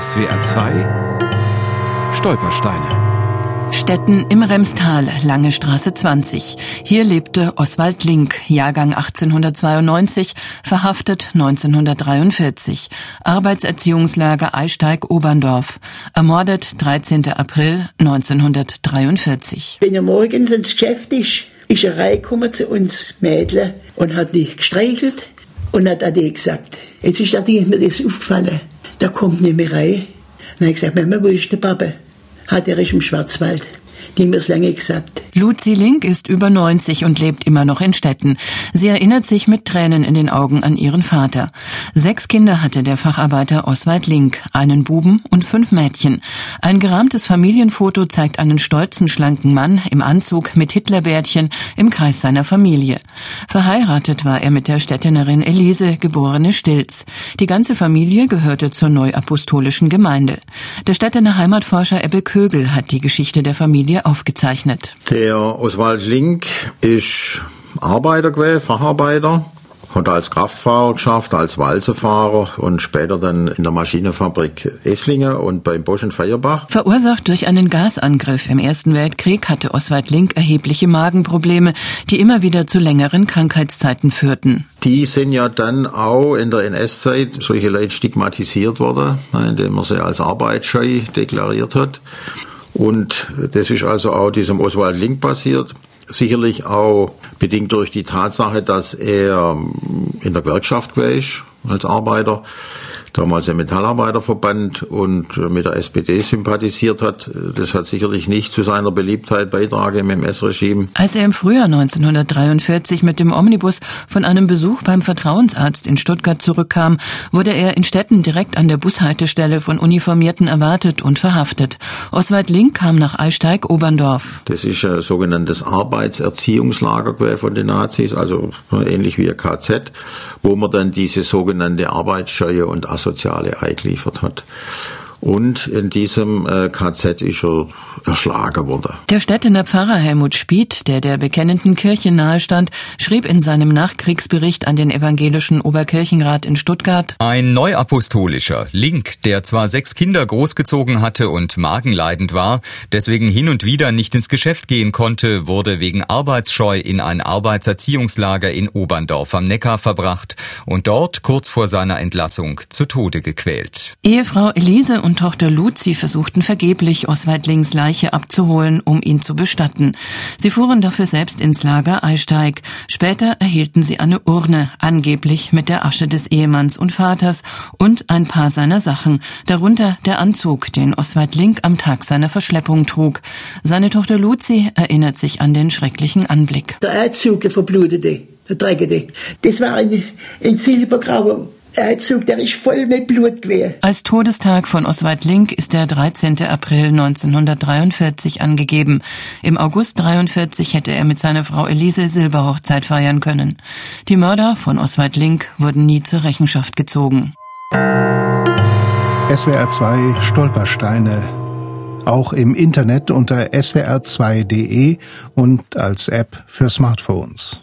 SWR 2 Stolpersteine Stetten im Remstal, Lange Straße 20. Hier lebte Oswald Link, Jahrgang 1892, verhaftet 1943. Arbeitserziehungslager Eisteig Oberndorf. Ermordet 13. April 1943. Wenn er morgens ins Geschäft ist, ist er reingekommen zu uns Mädchen und hat dich gestreichelt und hat Ade gesagt, jetzt ist mir das aufgefallen, da kommt mehr rein. Dann habe ich gesagt, Mama, wo ist der Papa? Hat er ist im Schwarzwald die mir es gesagt. Luzi Link ist über 90 und lebt immer noch in Städten. Sie erinnert sich mit Tränen in den Augen an ihren Vater. Sechs Kinder hatte der Facharbeiter Oswald Link, einen Buben und fünf Mädchen. Ein gerahmtes Familienfoto zeigt einen stolzen, schlanken Mann im Anzug mit Hitlerbärtchen im Kreis seiner Familie. Verheiratet war er mit der Städtenerin Elise, geborene Stilz. Die ganze Familie gehörte zur neuapostolischen Gemeinde. Der Städtener Heimatforscher Ebbe Kögel hat die Geschichte der Familie aufgezeichnet. Der Oswald Link ist Arbeiter gewesen, Facharbeiter hat als Kraftfahrer geschafft, als Walzefahrer und später dann in der Maschinenfabrik Esslingen und beim Bosch in Feuerbach. Verursacht durch einen Gasangriff im Ersten Weltkrieg hatte Oswald Link erhebliche Magenprobleme, die immer wieder zu längeren Krankheitszeiten führten. Die sind ja dann auch in der NS-Zeit solche Leute stigmatisiert worden, indem man sie als arbeitsscheu deklariert hat. Und das ist also auch diesem Oswald Link passiert. Sicherlich auch bedingt durch die Tatsache, dass er in der Gewerkschaft war als Arbeiter damals im Metallarbeiterverband und mit der SPD sympathisiert hat. Das hat sicherlich nicht zu seiner Beliebtheit beitragen im MS-Regime. Als er im Frühjahr 1943 mit dem Omnibus von einem Besuch beim Vertrauensarzt in Stuttgart zurückkam, wurde er in Städten direkt an der Bushaltestelle von Uniformierten erwartet und verhaftet. Oswald Link kam nach Eisteig Oberndorf. Das ist ein sogenanntes Arbeitserziehungslager von den Nazis, also ähnlich wie ein KZ, wo man dann diese sogenannte Arbeitsscheue und soziale Ei geliefert hat. Und in diesem äh, KZ ist er erschlagen worden. Der Städtener Pfarrer Helmut Spied, der der bekennenden Kirche nahestand, schrieb in seinem Nachkriegsbericht an den evangelischen Oberkirchenrat in Stuttgart Ein neuapostolischer Link, der zwar sechs Kinder großgezogen hatte und magenleidend war, deswegen hin und wieder nicht ins Geschäft gehen konnte, wurde wegen Arbeitsscheu in ein Arbeitserziehungslager in Oberndorf am Neckar verbracht und dort kurz vor seiner Entlassung zu Tode gequält. Ehefrau Elise und und Tochter Luzi versuchten vergeblich, Oswald Links Leiche abzuholen, um ihn zu bestatten. Sie fuhren dafür selbst ins Lager Eisteig. Später erhielten sie eine Urne, angeblich mit der Asche des Ehemanns und Vaters und ein paar seiner Sachen, darunter der Anzug, den Oswald Link am Tag seiner Verschleppung trug. Seine Tochter Luzi erinnert sich an den schrecklichen Anblick. Der Anzug, der verblutete, der dreckige, das war ein, ein silbergrauer Herzog, der ist voll mit Blut gewesen. Als Todestag von Oswald Link ist der 13. April 1943 angegeben. Im August 43 hätte er mit seiner Frau Elise Silberhochzeit feiern können. Die Mörder von Oswald Link wurden nie zur Rechenschaft gezogen. SWR 2 Stolpersteine auch im Internet unter swr2.de und als App für Smartphones.